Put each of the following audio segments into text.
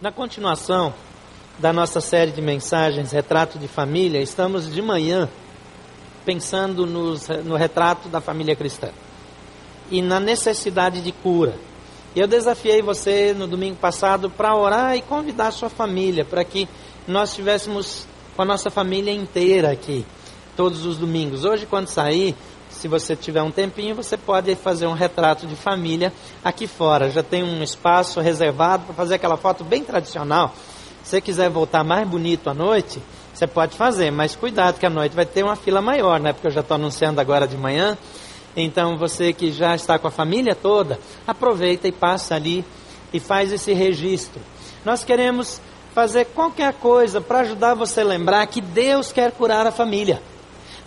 Na continuação da nossa série de mensagens Retrato de Família, estamos de manhã pensando nos, no retrato da família cristã e na necessidade de cura. Eu desafiei você no domingo passado para orar e convidar a sua família para que nós estivéssemos com a nossa família inteira aqui todos os domingos. Hoje, quando sair, se você tiver um tempinho, você pode fazer um retrato de família aqui fora. Já tem um espaço reservado para fazer aquela foto bem tradicional. Se você quiser voltar mais bonito à noite, você pode fazer, mas cuidado que à noite vai ter uma fila maior, né? Porque eu já estou anunciando agora de manhã. Então você que já está com a família toda, aproveita e passa ali e faz esse registro. Nós queremos fazer qualquer coisa para ajudar você a lembrar que Deus quer curar a família.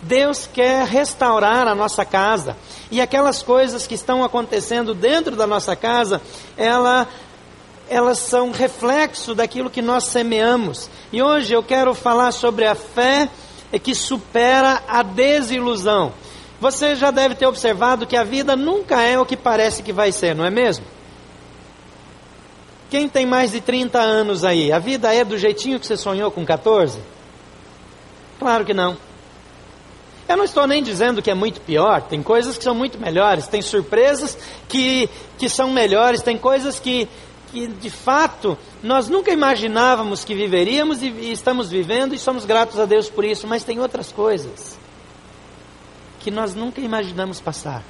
Deus quer restaurar a nossa casa. E aquelas coisas que estão acontecendo dentro da nossa casa, ela, elas são reflexo daquilo que nós semeamos. E hoje eu quero falar sobre a fé que supera a desilusão. Você já deve ter observado que a vida nunca é o que parece que vai ser, não é mesmo? Quem tem mais de 30 anos aí, a vida é do jeitinho que você sonhou com 14? Claro que não. Eu não estou nem dizendo que é muito pior, tem coisas que são muito melhores, tem surpresas que, que são melhores, tem coisas que, que de fato nós nunca imaginávamos que viveríamos e, e estamos vivendo e somos gratos a Deus por isso, mas tem outras coisas que nós nunca imaginamos passar.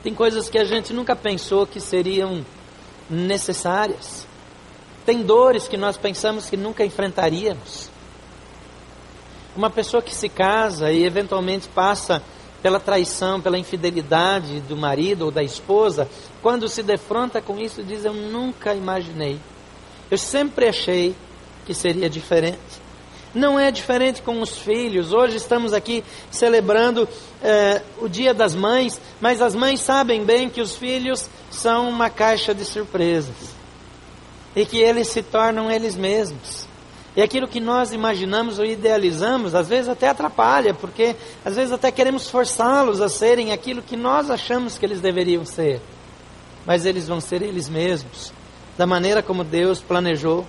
Tem coisas que a gente nunca pensou que seriam necessárias. Tem dores que nós pensamos que nunca enfrentaríamos. Uma pessoa que se casa e eventualmente passa pela traição, pela infidelidade do marido ou da esposa, quando se defronta com isso, diz: Eu nunca imaginei. Eu sempre achei que seria diferente. Não é diferente com os filhos. Hoje estamos aqui celebrando eh, o Dia das Mães, mas as mães sabem bem que os filhos são uma caixa de surpresas e que eles se tornam eles mesmos. E aquilo que nós imaginamos ou idealizamos, às vezes até atrapalha, porque às vezes até queremos forçá-los a serem aquilo que nós achamos que eles deveriam ser. Mas eles vão ser eles mesmos, da maneira como Deus planejou.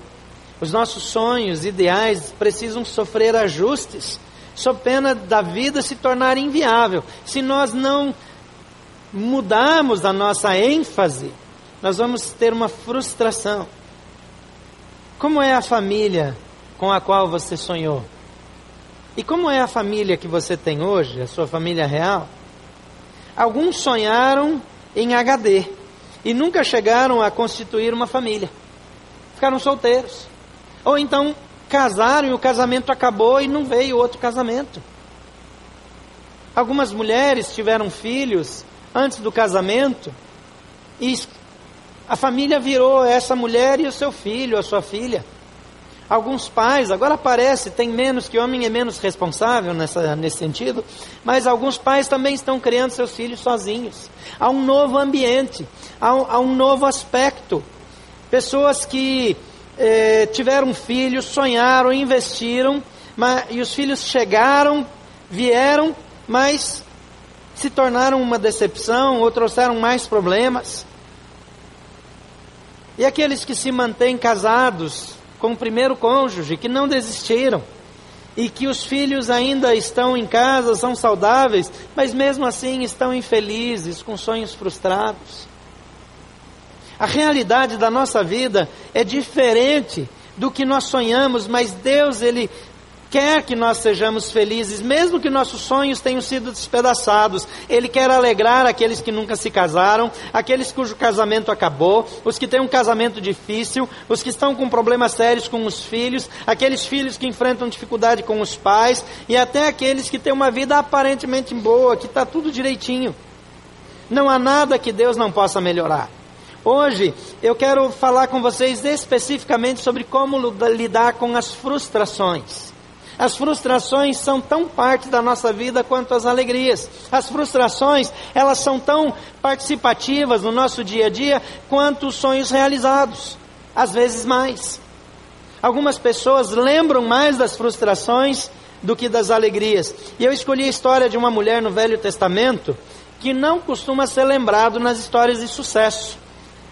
Os nossos sonhos, ideais precisam sofrer ajustes, sob pena da vida se tornar inviável. Se nós não mudarmos a nossa ênfase, nós vamos ter uma frustração. Como é a família com a qual você sonhou? E como é a família que você tem hoje, a sua família real? Alguns sonharam em HD e nunca chegaram a constituir uma família. Ficaram solteiros. Ou então casaram e o casamento acabou e não veio outro casamento. Algumas mulheres tiveram filhos antes do casamento e a família virou essa mulher e o seu filho, a sua filha. Alguns pais, agora parece, tem menos que homem é menos responsável nessa, nesse sentido, mas alguns pais também estão criando seus filhos sozinhos. Há um novo ambiente, há um, há um novo aspecto. Pessoas que eh, tiveram filhos, sonharam, investiram, mas, e os filhos chegaram, vieram, mas se tornaram uma decepção ou trouxeram mais problemas. E aqueles que se mantêm casados, com o primeiro cônjuge, que não desistiram e que os filhos ainda estão em casa, são saudáveis, mas mesmo assim estão infelizes, com sonhos frustrados. A realidade da nossa vida é diferente do que nós sonhamos, mas Deus, Ele quer que nós sejamos felizes, mesmo que nossos sonhos tenham sido despedaçados. Ele quer alegrar aqueles que nunca se casaram, aqueles cujo casamento acabou, os que têm um casamento difícil, os que estão com problemas sérios com os filhos, aqueles filhos que enfrentam dificuldade com os pais e até aqueles que têm uma vida aparentemente boa, que está tudo direitinho. Não há nada que Deus não possa melhorar. Hoje eu quero falar com vocês especificamente sobre como lidar com as frustrações. As frustrações são tão parte da nossa vida quanto as alegrias. As frustrações, elas são tão participativas no nosso dia a dia quanto os sonhos realizados, às vezes mais. Algumas pessoas lembram mais das frustrações do que das alegrias. E eu escolhi a história de uma mulher no Velho Testamento que não costuma ser lembrado nas histórias de sucesso,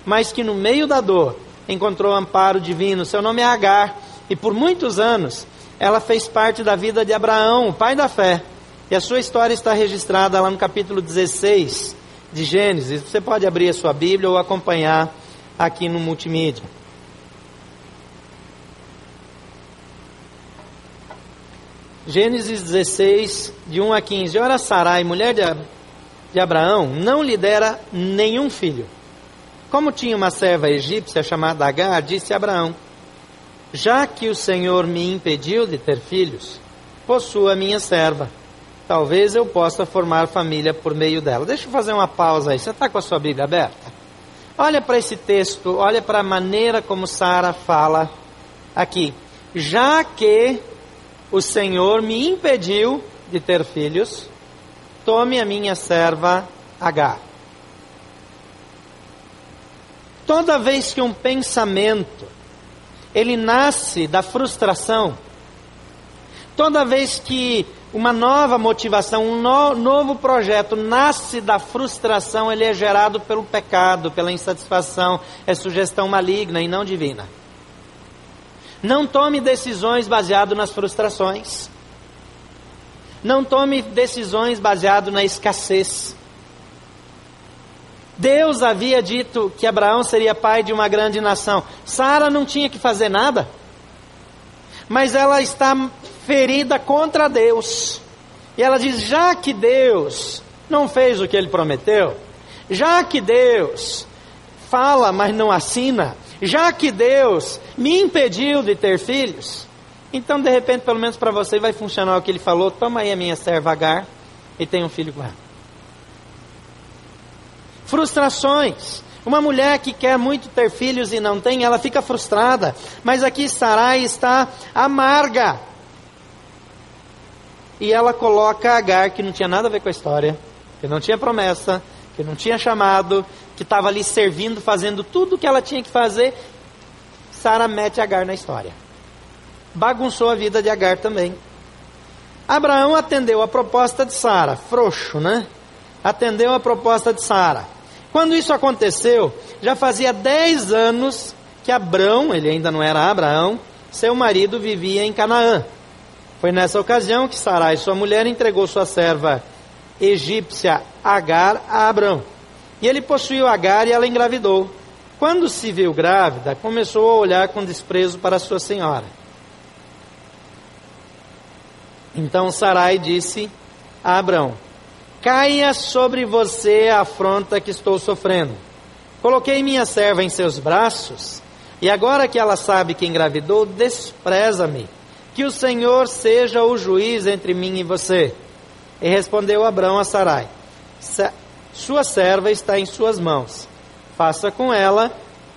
mas que no meio da dor encontrou amparo divino. Seu nome é Agar, e por muitos anos ela fez parte da vida de Abraão, pai da fé. E a sua história está registrada lá no capítulo 16 de Gênesis. Você pode abrir a sua Bíblia ou acompanhar aqui no multimídia. Gênesis 16, de 1 a 15. Ora, Sarai, mulher de, de Abraão, não lhe dera nenhum filho. Como tinha uma serva egípcia chamada Agar, disse Abraão: Já que o Senhor me impediu de ter filhos, possua minha serva. Talvez eu possa formar família por meio dela. Deixa eu fazer uma pausa aí. Você está com a sua Bíblia aberta? Olha para esse texto, olha para a maneira como Sara fala aqui. Já que o Senhor me impediu de ter filhos, tome a minha serva Agar. Toda vez que um pensamento ele nasce da frustração, toda vez que uma nova motivação, um no, novo projeto nasce da frustração, ele é gerado pelo pecado, pela insatisfação, é sugestão maligna e não divina. Não tome decisões baseado nas frustrações. Não tome decisões baseado na escassez. Deus havia dito que Abraão seria pai de uma grande nação. Sara não tinha que fazer nada. Mas ela está ferida contra Deus. E ela diz: já que Deus não fez o que ele prometeu, já que Deus fala, mas não assina, já que Deus me impediu de ter filhos, então de repente, pelo menos para você, vai funcionar o que ele falou: toma aí a minha serva Agar e tenha um filho com ela. Frustrações. Uma mulher que quer muito ter filhos e não tem, ela fica frustrada. Mas aqui Sarai está amarga. E ela coloca Agar, que não tinha nada a ver com a história, que não tinha promessa, que não tinha chamado, que estava ali servindo, fazendo tudo o que ela tinha que fazer, Sara mete Agar na história. Bagunçou a vida de Agar também. Abraão atendeu a proposta de Sara, frouxo, né? Atendeu a proposta de Sara. Quando isso aconteceu, já fazia 10 anos que Abraão, ele ainda não era Abraão, seu marido vivia em Canaã. Foi nessa ocasião que Sarai, sua mulher, entregou sua serva egípcia Agar a Abraão. E ele possuiu Agar e ela engravidou. Quando se viu grávida, começou a olhar com desprezo para sua senhora. Então Sarai disse a Abraão: Caia sobre você a afronta que estou sofrendo. Coloquei minha serva em seus braços, e agora que ela sabe que engravidou, despreza-me. Que o Senhor seja o juiz entre mim e você. E respondeu Abraão a Sarai: sua serva está em suas mãos. Faça com ela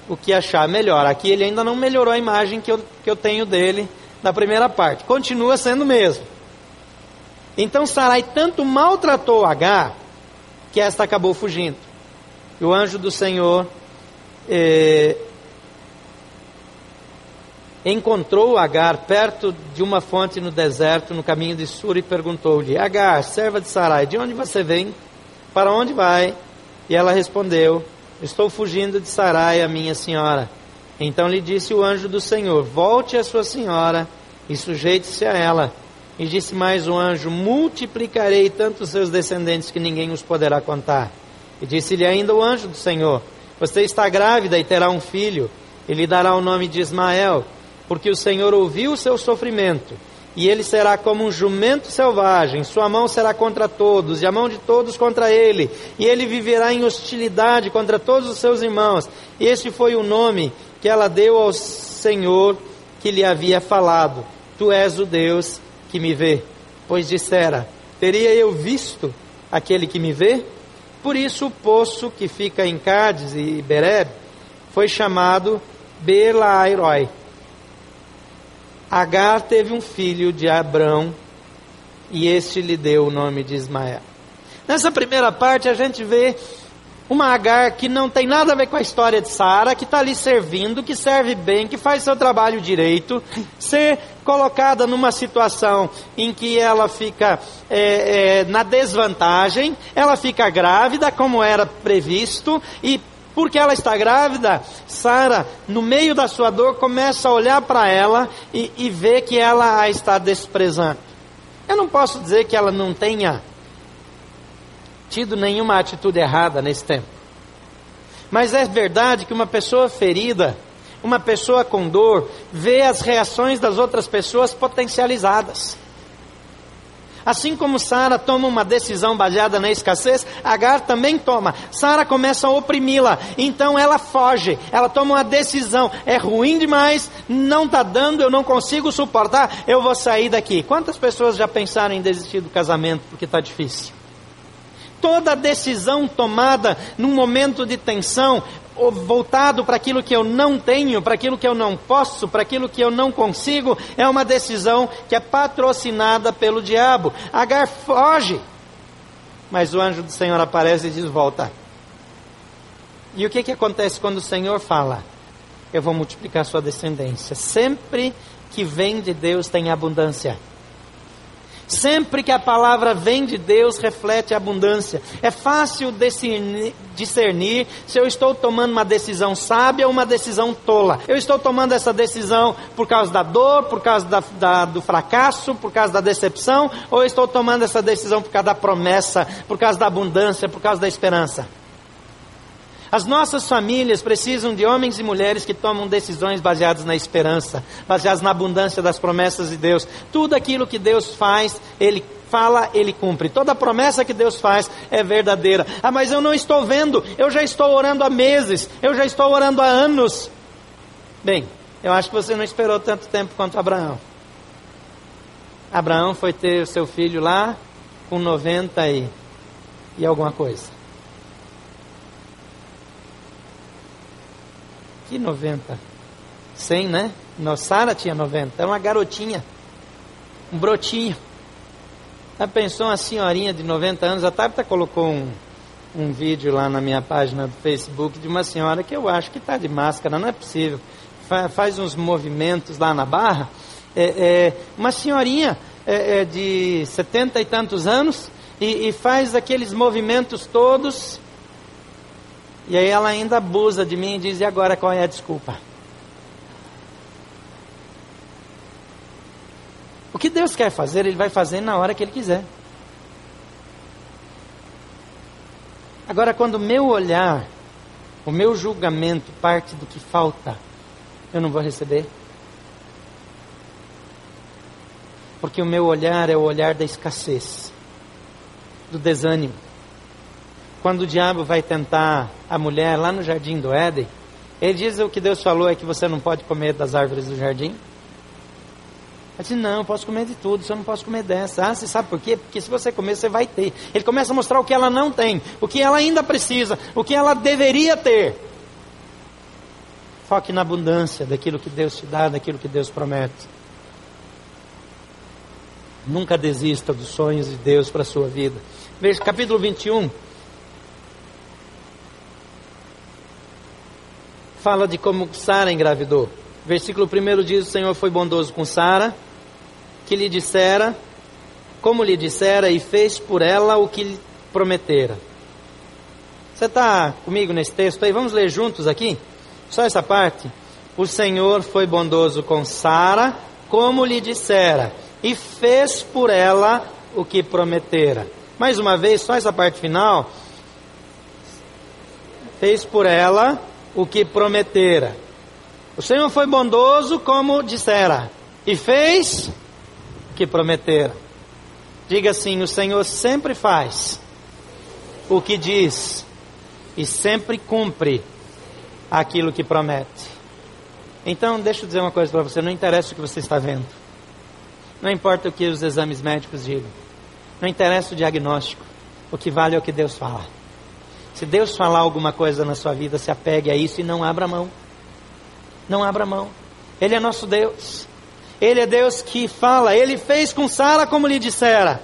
o que achar melhor. Aqui ele ainda não melhorou a imagem que eu, que eu tenho dele na primeira parte. Continua sendo o mesmo. Então Sarai tanto maltratou Agar que esta acabou fugindo. E o anjo do Senhor eh, encontrou Agar perto de uma fonte no deserto, no caminho de Sur, e perguntou-lhe: Agar, serva de Sarai, de onde você vem? Para onde vai? E ela respondeu: Estou fugindo de Sarai, a minha senhora. Então lhe disse o anjo do Senhor: Volte a sua senhora e sujeite-se a ela. E disse mais o anjo: Multiplicarei tanto seus descendentes que ninguém os poderá contar. E disse-lhe ainda o anjo do Senhor: Você está grávida e terá um filho, e lhe dará o nome de Ismael, porque o Senhor ouviu o seu sofrimento e ele será como um jumento selvagem, sua mão será contra todos, e a mão de todos contra ele, e ele viverá em hostilidade contra todos os seus irmãos. E este foi o nome que ela deu ao Senhor que lhe havia falado: Tu és o Deus que me vê. Pois dissera: Teria eu visto aquele que me vê? Por isso o poço que fica em Cádiz e Bereb foi chamado Belairoi Agar teve um filho de Abrão e este lhe deu o nome de Ismael. Nessa primeira parte a gente vê uma Agar que não tem nada a ver com a história de Sara, que está ali servindo, que serve bem, que faz seu trabalho direito, ser colocada numa situação em que ela fica é, é, na desvantagem, ela fica grávida, como era previsto, e Porque ela está grávida, Sara, no meio da sua dor, começa a olhar para ela e, e vê que ela a está desprezando. Eu não posso dizer que ela não tenha tido nenhuma atitude errada nesse tempo. Mas é verdade que uma pessoa ferida, uma pessoa com dor, vê as reações das outras pessoas potencializadas. Assim como Sara toma uma decisão baseada na escassez, Agar também toma. Sara começa a oprimi-la, então ela foge, ela toma uma decisão. É ruim demais, não está dando, eu não consigo suportar, eu vou sair daqui. Quantas pessoas já pensaram em desistir do casamento porque está difícil? Toda decisão tomada num momento de tensão voltado para aquilo que eu não tenho, para aquilo que eu não posso, para aquilo que eu não consigo, é uma decisão que é patrocinada pelo diabo. Agar foge. Mas o anjo do Senhor aparece e diz: Volta. E o que, que acontece quando o Senhor fala? Eu vou multiplicar sua descendência. Sempre que vem de Deus tem abundância. Sempre que a palavra vem de Deus, reflete a abundância. É fácil discernir, discernir, se eu estou tomando uma decisão sábia ou uma decisão tola. Eu estou tomando essa decisão por causa da dor, por causa da, da, do fracasso, por causa da decepção, ou eu estou tomando essa decisão por causa da promessa, por causa da abundância, por causa da esperança. As nossas famílias precisam de homens e mulheres que tomam decisões baseadas na esperança, baseadas na abundância das promessas de Deus. Tudo aquilo que Deus faz, Ele fala, Ele cumpre. Toda promessa que Deus faz é verdadeira. Ah, mas eu não estou vendo, eu já estou orando há meses, eu já estou orando há anos. Bem, eu acho que você não esperou tanto tempo quanto Abraão. Abraão foi ter o seu filho lá com 90 e, e alguma coisa. Que 90? 100, né? Nossa, Sara tinha 90. Era uma garotinha. Um brotinho. Já pensou uma senhorinha de 90 anos? A Tabita colocou um, um vídeo lá na minha página do Facebook de uma senhora que eu acho que está de máscara, não é possível. Fa faz uns movimentos lá na barra. É, é uma senhorinha é, é de 70 e tantos anos e, e faz aqueles movimentos todos e aí ela ainda abusa de mim e diz: e agora qual é a desculpa? O que Deus quer fazer, Ele vai fazer na hora que Ele quiser. Agora, quando o meu olhar, o meu julgamento parte do que falta, eu não vou receber. Porque o meu olhar é o olhar da escassez, do desânimo quando o diabo vai tentar a mulher lá no jardim do Éden, ele diz o que Deus falou é que você não pode comer das árvores do jardim. Ela diz, não, eu posso comer de tudo, só não posso comer dessa. Ah, você sabe por quê? Porque se você comer, você vai ter. Ele começa a mostrar o que ela não tem, o que ela ainda precisa, o que ela deveria ter. Foque na abundância daquilo que Deus te dá, daquilo que Deus promete. Nunca desista dos sonhos de Deus para a sua vida. Veja, capítulo 21. Fala de como Sara engravidou. Versículo 1 diz: O Senhor foi bondoso com Sara, que lhe dissera, como lhe dissera, e fez por ela o que lhe prometera. Você está comigo nesse texto aí? Vamos ler juntos aqui? Só essa parte. O Senhor foi bondoso com Sara, como lhe dissera, e fez por ela o que prometera. Mais uma vez, só essa parte final. Fez por ela o que prometera. O Senhor foi bondoso como dissera, e fez o que prometera. Diga assim: o Senhor sempre faz o que diz e sempre cumpre aquilo que promete. Então, deixa eu dizer uma coisa para você: não interessa o que você está vendo, não importa o que os exames médicos digam, não interessa o diagnóstico, o que vale é o que Deus fala. Se Deus falar alguma coisa na sua vida, se apegue a isso e não abra mão. Não abra mão. Ele é nosso Deus. Ele é Deus que fala. Ele fez com Sara como lhe dissera.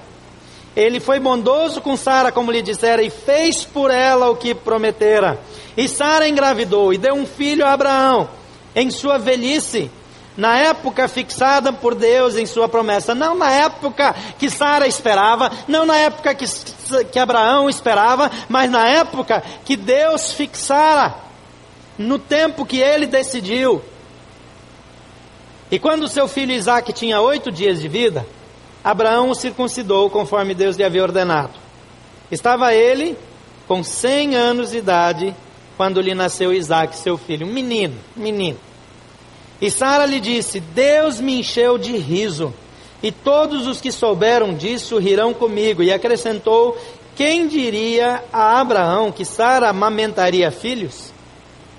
Ele foi bondoso com Sara como lhe dissera e fez por ela o que prometera. E Sara engravidou e deu um filho a Abraão em sua velhice, na época fixada por Deus em sua promessa, não na época que Sara esperava, não na época que, que Abraão esperava, mas na época que Deus fixara, no tempo que ele decidiu. E quando seu filho Isaac tinha oito dias de vida, Abraão o circuncidou conforme Deus lhe havia ordenado. Estava ele com cem anos de idade quando lhe nasceu Isaac, seu filho, um menino, menino. E Sara lhe disse: Deus me encheu de riso, e todos os que souberam disso rirão comigo. E acrescentou: Quem diria a Abraão que Sara amamentaria filhos?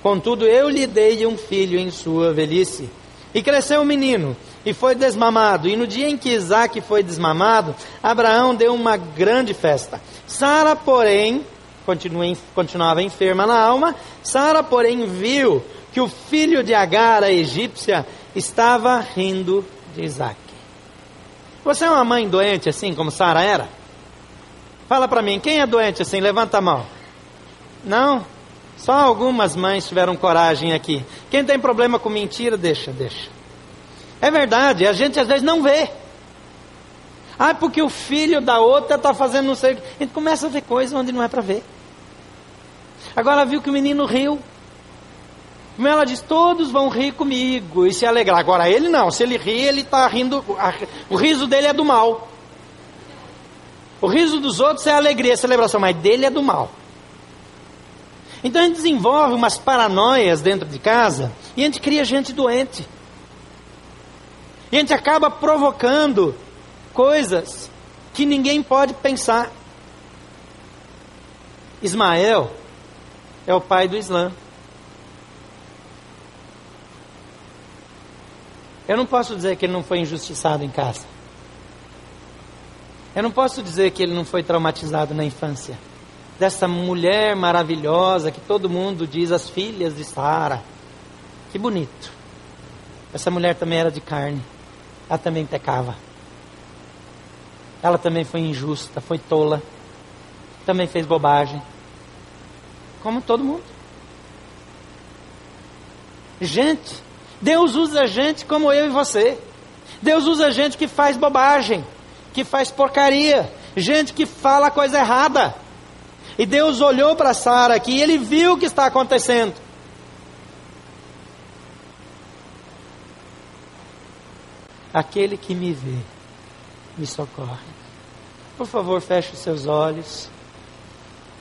Contudo, eu lhe dei um filho em sua velhice. E cresceu o menino, e foi desmamado. E no dia em que Isaac foi desmamado, Abraão deu uma grande festa. Sara, porém, continuava enferma na alma, Sara, porém, viu que o filho de Agar, a egípcia, estava rindo de Isaac. Você é uma mãe doente assim como Sara era? Fala para mim, quem é doente assim? Levanta a mão. Não? Só algumas mães tiveram coragem aqui. Quem tem problema com mentira, deixa, deixa. É verdade, a gente às vezes não vê. Ah, porque o filho da outra está fazendo não sei o que. A gente começa a ver coisas onde não é para ver. Agora viu que o menino riu. Como ela diz, todos vão rir comigo e se alegrar. Agora ele não, se ele ri, ele está rindo, o riso dele é do mal. O riso dos outros é alegria, é celebração, mas dele é do mal. Então a gente desenvolve umas paranoias dentro de casa e a gente cria gente doente. E a gente acaba provocando coisas que ninguém pode pensar. Ismael é o pai do Islã. Eu não posso dizer que ele não foi injustiçado em casa. Eu não posso dizer que ele não foi traumatizado na infância. Dessa mulher maravilhosa que todo mundo diz as filhas de Sara. Que bonito. Essa mulher também era de carne. Ela também pecava. Ela também foi injusta, foi tola. Também fez bobagem. Como todo mundo. Gente, Deus usa gente como eu e você. Deus usa gente que faz bobagem, que faz porcaria, gente que fala coisa errada. E Deus olhou para Sara aqui e ele viu o que está acontecendo. Aquele que me vê, me socorre. Por favor, feche os seus olhos.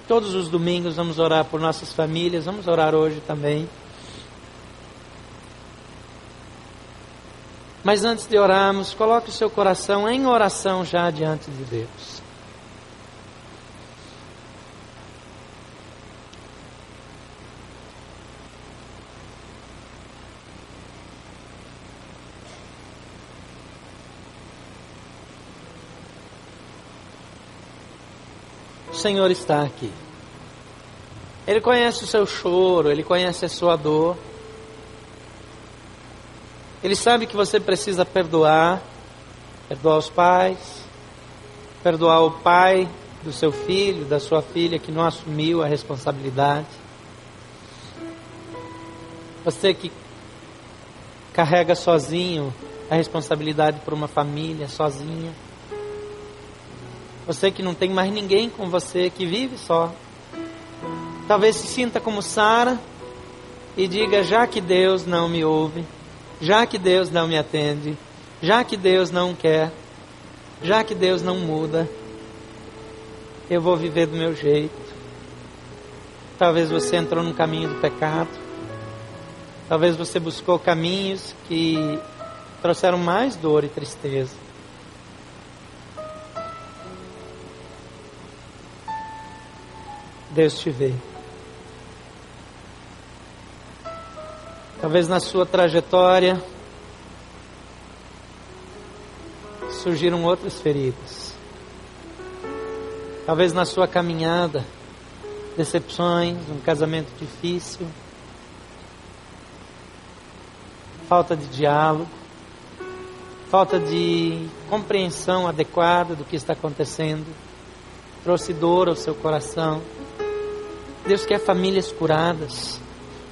Todos os domingos vamos orar por nossas famílias, vamos orar hoje também. Mas antes de orarmos, coloque o seu coração em oração já diante de Deus. O Senhor está aqui. Ele conhece o seu choro, ele conhece a sua dor. Ele sabe que você precisa perdoar, perdoar os pais, perdoar o pai do seu filho, da sua filha que não assumiu a responsabilidade. Você que carrega sozinho a responsabilidade por uma família, sozinha. Você que não tem mais ninguém com você, que vive só. Talvez se sinta como Sara e diga: já que Deus não me ouve, já que Deus não me atende, já que Deus não quer, já que Deus não muda, eu vou viver do meu jeito. Talvez você entrou no caminho do pecado. Talvez você buscou caminhos que trouxeram mais dor e tristeza. Deus te vê. Talvez na sua trajetória surgiram outras feridas. Talvez na sua caminhada, decepções, um casamento difícil, falta de diálogo, falta de compreensão adequada do que está acontecendo, trouxe dor ao seu coração. Deus quer famílias curadas.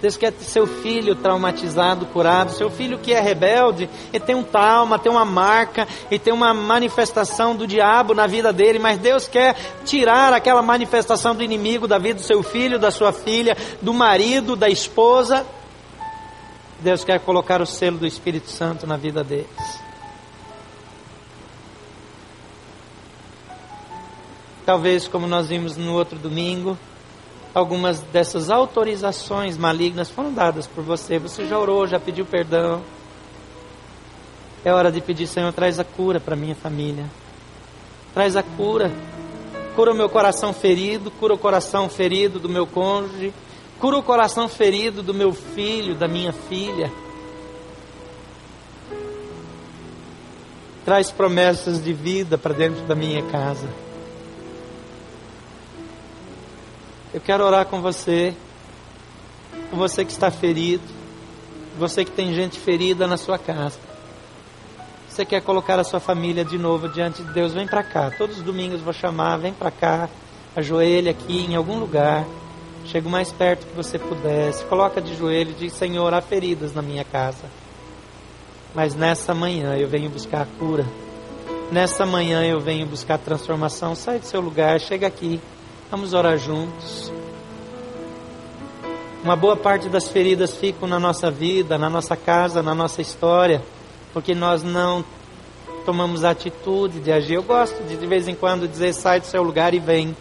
Deus quer seu filho traumatizado, curado, seu filho que é rebelde e tem um trauma, tem uma marca e tem uma manifestação do diabo na vida dele, mas Deus quer tirar aquela manifestação do inimigo da vida do seu filho, da sua filha, do marido, da esposa. Deus quer colocar o selo do Espírito Santo na vida deles. Talvez, como nós vimos no outro domingo, algumas dessas autorizações malignas foram dadas por você. Você já orou, já pediu perdão. É hora de pedir, Senhor, traz a cura para minha família. Traz a cura. Cura o meu coração ferido, cura o coração ferido do meu cônjuge, cura o coração ferido do meu filho, da minha filha. Traz promessas de vida para dentro da minha casa. Eu quero orar com você, com você que está ferido, você que tem gente ferida na sua casa. Você quer colocar a sua família de novo diante de Deus? Vem para cá. Todos os domingos vou chamar, vem para cá, ajoelha aqui em algum lugar. Chega o mais perto que você puder. Se coloca de joelho e diz: Senhor, há feridas na minha casa. Mas nessa manhã eu venho buscar a cura. Nessa manhã eu venho buscar transformação. Sai do seu lugar, chega aqui. Vamos orar juntos. Uma boa parte das feridas ficam na nossa vida, na nossa casa, na nossa história, porque nós não tomamos atitude de agir. Eu gosto de de vez em quando dizer sai do seu lugar e vem.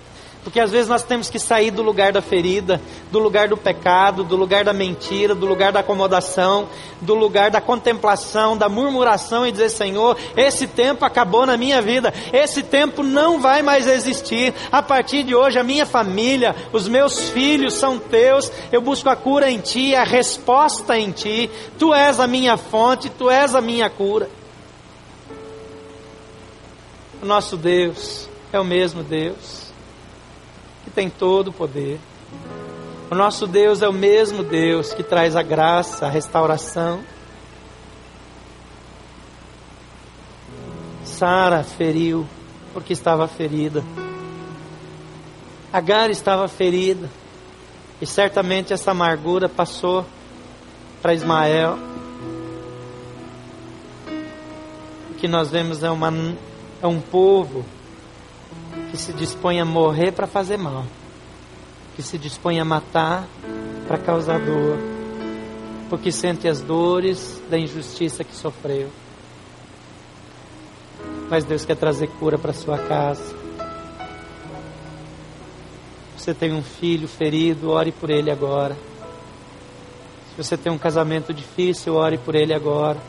Porque às vezes nós temos que sair do lugar da ferida, do lugar do pecado, do lugar da mentira, do lugar da acomodação, do lugar da contemplação, da murmuração e dizer: Senhor, esse tempo acabou na minha vida, esse tempo não vai mais existir. A partir de hoje, a minha família, os meus filhos são teus, eu busco a cura em Ti, a resposta em Ti. Tu és a minha fonte, Tu és a minha cura. O nosso Deus é o mesmo Deus tem todo o poder. O nosso Deus é o mesmo Deus que traz a graça, a restauração. Sara feriu porque estava ferida. Agar estava ferida. E certamente essa amargura passou para Ismael. O que nós vemos é, uma, é um povo que se dispõe a morrer para fazer mal, que se dispõe a matar para causar dor, porque sente as dores da injustiça que sofreu. Mas Deus quer trazer cura para sua casa. Você tem um filho ferido, ore por ele agora. Se você tem um casamento difícil, ore por ele agora.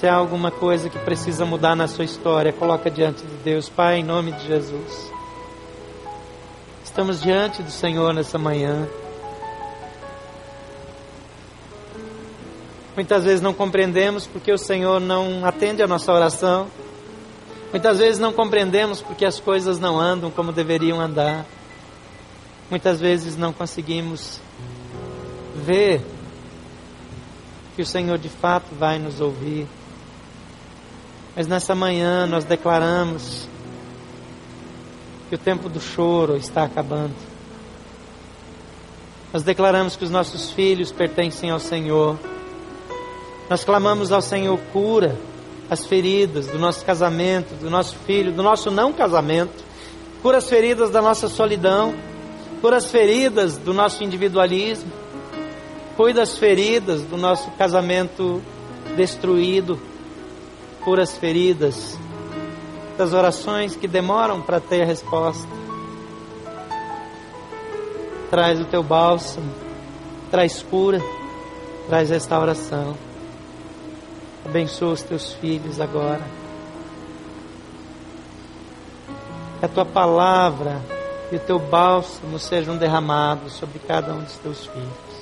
Se há alguma coisa que precisa mudar na sua história, coloca diante de Deus, Pai, em nome de Jesus. Estamos diante do Senhor nessa manhã. Muitas vezes não compreendemos porque o Senhor não atende a nossa oração. Muitas vezes não compreendemos porque as coisas não andam como deveriam andar. Muitas vezes não conseguimos ver que o Senhor de fato vai nos ouvir. Mas nessa manhã nós declaramos que o tempo do choro está acabando. Nós declaramos que os nossos filhos pertencem ao Senhor. Nós clamamos ao Senhor cura as feridas do nosso casamento, do nosso filho, do nosso não casamento. Cura as feridas da nossa solidão. Cura as feridas do nosso individualismo. Cuida as feridas do nosso casamento destruído cura as feridas, das orações que demoram para ter a resposta. Traz o teu bálsamo, traz cura, traz restauração. Abençoa os teus filhos agora. Que a tua palavra e o teu bálsamo sejam derramados sobre cada um dos teus filhos.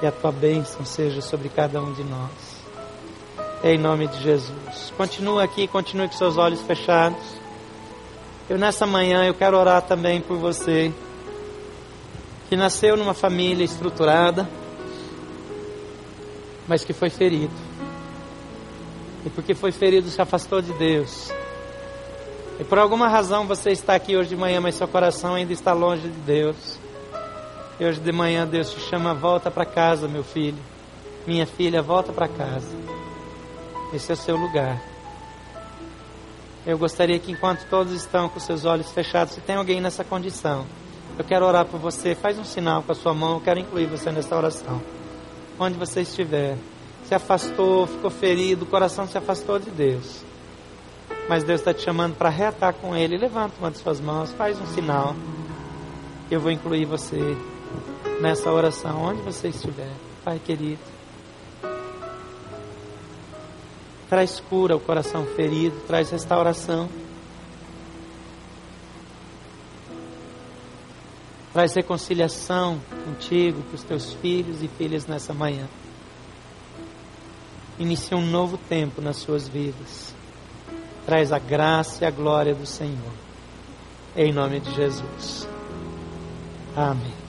Que a tua bênção seja sobre cada um de nós. Em nome de Jesus. Continua aqui, continue com seus olhos fechados. Eu nessa manhã eu quero orar também por você que nasceu numa família estruturada, mas que foi ferido. E porque foi ferido se afastou de Deus. E por alguma razão você está aqui hoje de manhã, mas seu coração ainda está longe de Deus. E hoje de manhã Deus te chama, volta para casa, meu filho. Minha filha, volta para casa. Esse é o seu lugar. Eu gostaria que enquanto todos estão com seus olhos fechados, se tem alguém nessa condição, eu quero orar por você. Faz um sinal com a sua mão, eu quero incluir você nessa oração. Onde você estiver, se afastou, ficou ferido, o coração se afastou de Deus. Mas Deus está te chamando para reatar com Ele. Levanta uma de suas mãos, faz um sinal. Eu vou incluir você nessa oração, onde você estiver, Pai querido. Traz cura ao coração ferido, traz restauração. Traz reconciliação contigo, com os teus filhos e filhas nessa manhã. Inicia um novo tempo nas suas vidas. Traz a graça e a glória do Senhor. Em nome de Jesus. Amém.